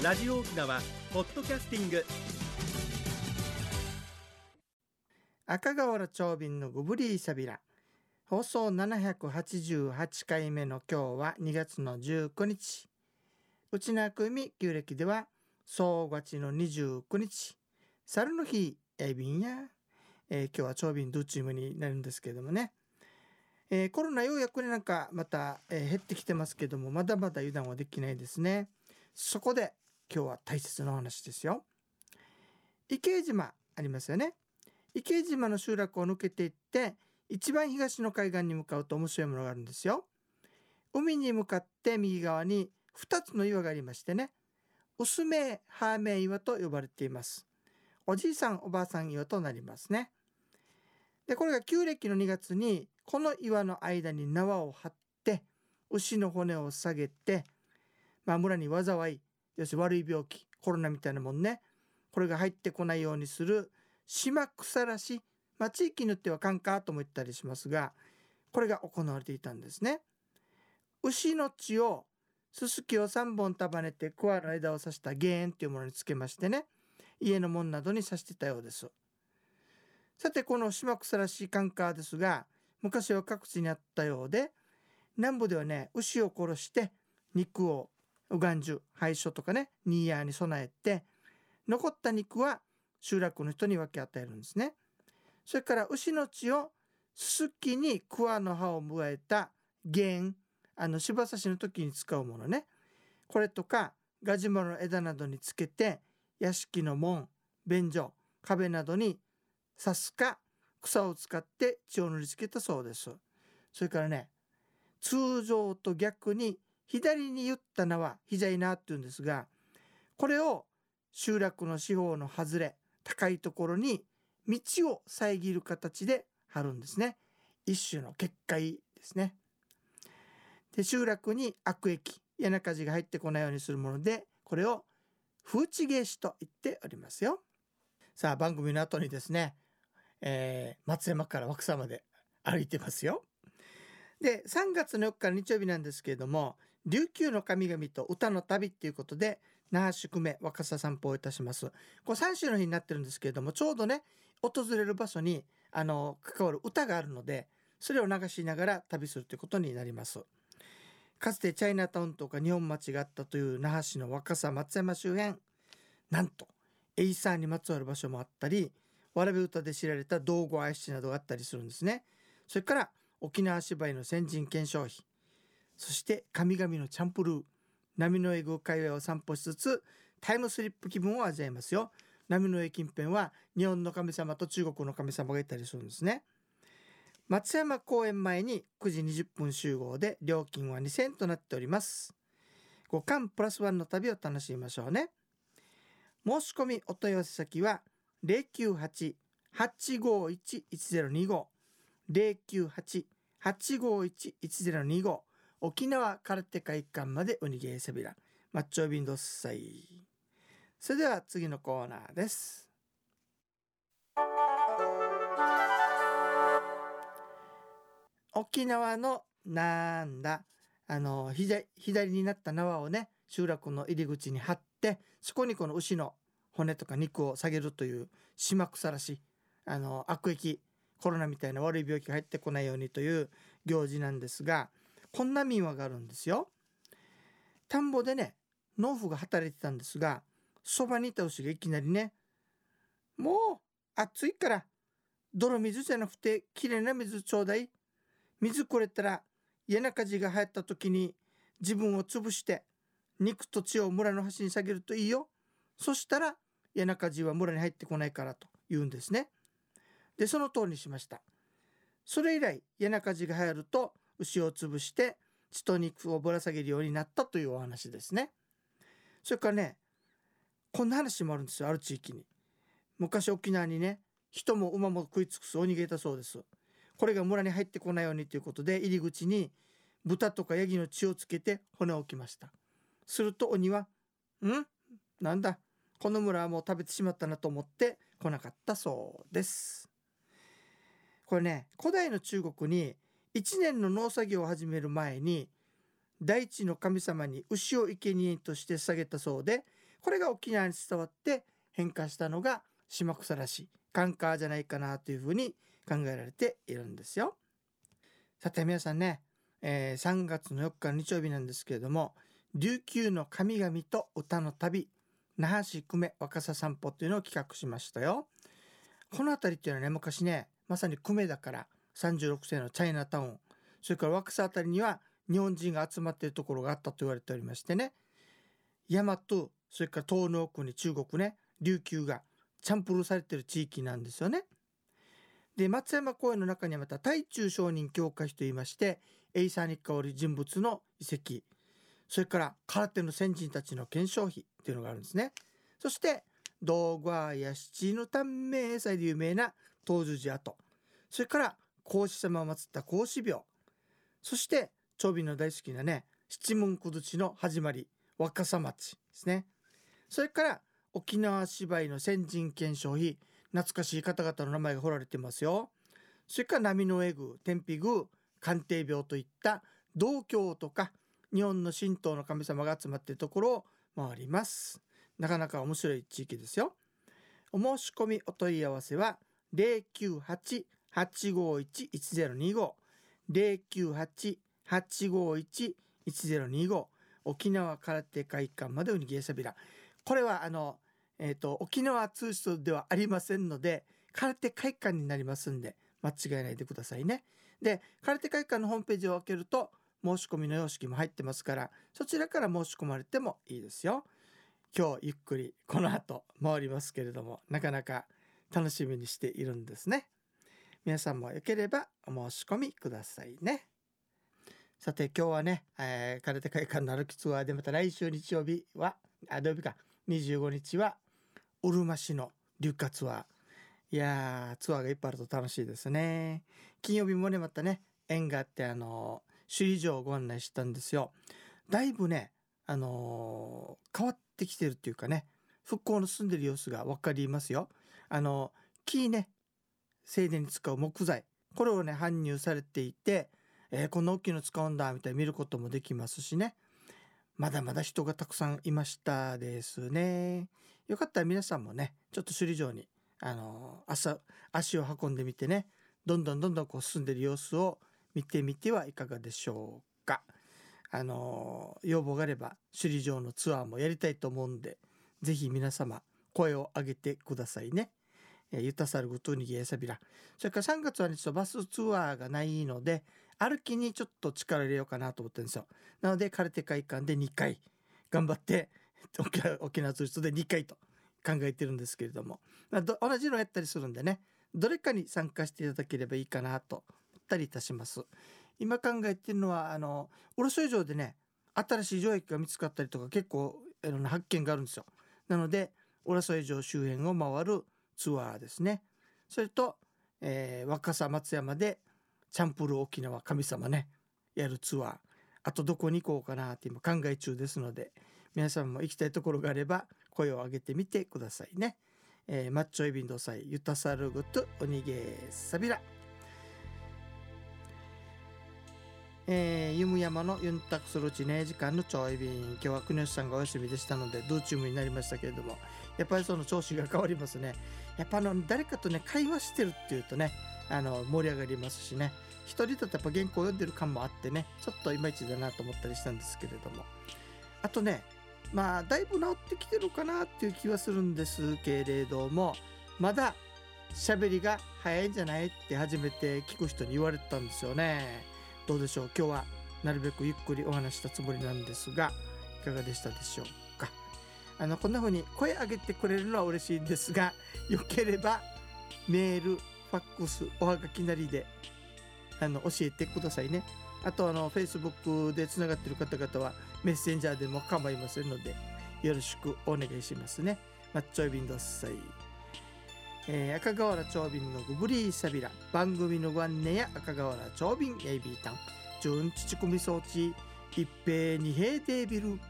ラジオ沖縄ポッドキャスティング。赤瓦長瓶のグブリーサビラ放送788回目の今日は2月の19日。内縄組旧暦では総勝ちの29日。猿の日エビンや、えー、今日は長瓶ドゥチームになるんですけどもね、えー、コロナようやくねなんかまた、えー、減ってきてますけどもまだまだ油断はできないですね。そこで今日は大切なお話ですよ。池江島ありますよね。池江島の集落を抜けていって一番東の海岸に向かうと面白いものがあるんですよ。海に向かって右側に2つの岩がありましてね。薄めハーメイ岩と呼ばれています。おじいさんおばあさん岩となりますね。でこれが旧暦の2月にこの岩の間に縄を張って牛の骨を下げて、まあ、村に災い要するに悪い病気コロナみたいなもんねこれが入ってこないようにする島草らし、まあ、地域によってはカンカーとも言ったりしますがこれが行われていたんですね。牛の血をすすきを3本束ねて桑の枝を刺したゲーンというものにつけましてね家の門などに刺してたようです。さてこの島草らしいカンカーですが昔は各地にあったようで南部ではね牛を殺して肉をうがんじゅ廃所とかねニーヤーに備えて残った肉は集落の人に分け与えるんですね。それから牛の血をすすきに桑の葉を加えた弦あの柴刺しの時に使うものねこれとかガジュマルの枝などにつけて屋敷の門便所壁などに刺すか草を使って血を塗りつけたそうですそれからね通常と逆に左に言った名は膝いなって言うんですがこれを集落の四方の外れ高いところに道を遮る形で張るんですね。一種の結界ですね。で集落に悪液柳な火が入ってこないようにするものでこれを風地芸師と言っておりますよ。さあ番組の後にですね、えー、松山から枠佐まで歩いてますよ。で3月の4日日曜日なんですけれども琉球の神々と歌の旅っていうことで那覇宿命若狭散歩をいたします。これ3週の日になってるんですけれどもちょうどね訪れる場所にあの関わる歌があるのでそれを流しながら旅するということになります。かつてチャイナタウンとか日本町があったという那覇市の若狭松山周辺なんとエイサーにまつわる場所もあったりわらべ歌で知られた道後愛知などがあったりするんですね。それから沖縄芝居の先人検証費そして神々のチャンプルー波の絵宮界隈を散歩しつつタイムスリップ気分を味わいますよ。波の絵近辺は日本の神様と中国の神様がいたりするんですね。松山公園前に9時20分集合で料金は2000円となっております。五巻プラスワンの旅を楽しみましょうね。申し込みお問い合わせ先は098-851-1025 098-851-1025沖縄空手会館までおにげせびらマッチョビンドッサイ。それでは次のコーナーです。沖縄のなんだ。あの左左になった縄をね集落の入り口に貼ってそこにこの牛の骨とか肉を下げるという島草らしい。あの悪液コロナみたいな悪い病気が入ってこないようにという行事なんですがこんな民話があるんですよ。田んぼでね農夫が働いてたんですがそばにいた牛がいきなりね「もう暑いから泥水じゃなくてきれいな水ちょうだい」水くれたら家中地が流行った時に自分を潰して肉と血を村の端に下げるといいよ。そしたら家中地は村に入ってこないからと言うんですね。でその通りにしました。それ以来家中地が流行ると牛を潰して血と肉をぶら下げるようになったというお話ですね。それからねこんな話もあるんですよある地域に。昔沖縄にね人も馬も食い尽くす鬼がいたそうです。これが村に入ってこないようにということで入り口に豚とかヤギの血をつけて骨を置きました。すると鬼は「ん？なんだ？この村はもう食べてしまったな」と思って来なかったそうです。これね古代の中国に1年の農作業を始める前に大地の神様に牛を生贄として捧げたそうでこれが沖縄に伝わって変化したのが島草らしいカンカーじゃないかなというふうに考えられているんですよ。さて皆さんね、えー、3月の4日日曜日なんですけれども琉球の神々と歌の旅那覇市久米若狭散歩というのを企画しましたよ。この辺りっていうのはね昔ねまさに久米だから36世のチャイナタウンそれから若狭辺りには日本人が集まっているところがあったと言われておりましてね大和それから東農国中国ね琉球がチャンプルされてる地域なんですよね。で松山公園の中にはまた大中商人教会といいましてエイサーに香る人物の遺跡それから空手の先人たちの検証碑っていうのがあるんですね。そして道具や七の短命祭で有名な東樹寺跡それから孔子様を祀った孔子廟。そして長尾の大好きなね七文小槌の始まり若狭町ですね。それから沖縄芝居の先人検証碑懐かしい方々の名前が彫られてますよ。それから波の絵宮天日宮鑑定廟といった道教とか日本の神道の神様が集まっているところを回ります。なかなか面白い地域ですよ。お申し込みお問い合わせは0 9 8 8511025 098-851-1025沖縄空手会館までウニゲーサビラこれはあの、えーと、沖縄通信ではありませんので空手会館になりますんで間違えないでくださいね。で空手会館のホームページを開けると申し込みの様式も入ってますからそちらから申し込まれてもいいですよ。今日ゆっくりこの後回りますけれどもなかなか楽しみにしているんですね。皆さんもよければお申し込みくださいね。さて今日はね、えー、空手会館の歩きツアーでまた来週日曜日はあ土曜日か25日はうるま市の流花ツアー。いやツアーがいっぱいあると楽しいですね。金曜日もねまたね縁があってあの首里城をご案内したんですよ。だいぶねあのー、変わってきてるっていうかね復興の進んでる様子が分かりますよ。あの木ね静電に使う木材。これをね搬入されていて、えー、こんな大きいの使うんだみたいに見ることもできますしね。まだまだ人がたくさんいましたですね。よかったら皆さんもねちょっと首里城にあの朝足を運んでみてね。どんどんどんどんこう進んでる様子を見てみてはいかがでしょうか。あの要望があれば首里城のツアーもやりたいと思うんで是非皆様声を上げてくださいね。ユタサルグトゥニギエサビラ。それから3月はね、ちょっとバスツアーがないので、歩きにちょっと力入れようかなと思ってるんですよ。なので、カルテ会館で2回、頑張って、沖縄ツーリストで2回と考えてるんですけれども、まあ、同じのやったりするんでね、どれかに参加していただければいいかなと思ったりいたします。今考えてるのは、あの、卸以上でね、新しい城駅が見つかったりとか結構いろんな発見があるんですよ。なので、浦添城周辺を回るツアーですね。それと、えー、若狭松山でチャンプル沖縄神様ねやるツアー。あとどこに行こうかなって今考え中ですので皆さんも行きたいところがあれば声を上げてみてくださいね、えー、マッチョイビンドサイユタサルグトおにげサビラ。えー、ユム山のユンタクする地ね時間のちょい便今日は国吉さんがお休みでしたのでドゥーチームになりましたけれどもやっぱりその調子が変わりますね。やっぱあの誰かとね会話してるっていうとねあの盛り上がりますしね。一人だとやっぱ原稿読んでる感もあってねちょっといまいちだなと思ったりしたんですけれども。あとねまあだいぶ治ってきてるかなっていう気はするんですけれどもまだ喋りが早いんじゃないって初めて聞く人に言われてたんですよね。どうでしょう？今日はなるべくゆっくりお話したつもりなんですがいかがでしたでしょうか？あのこんな風に声上げてくれるのは嬉しいんですがよければメールファックスおはがきなりであの教えてくださいね。あとあの Facebook でつながってる方々はメッセンジャーでも構いませんのでよろしくお願いしますね。マッチョイビンドッサイ。えー、赤瓦長瓶のグブリーサビラ。番組のご案内や赤瓦長瓶エイビータン。純乳組装置一平二平デービル。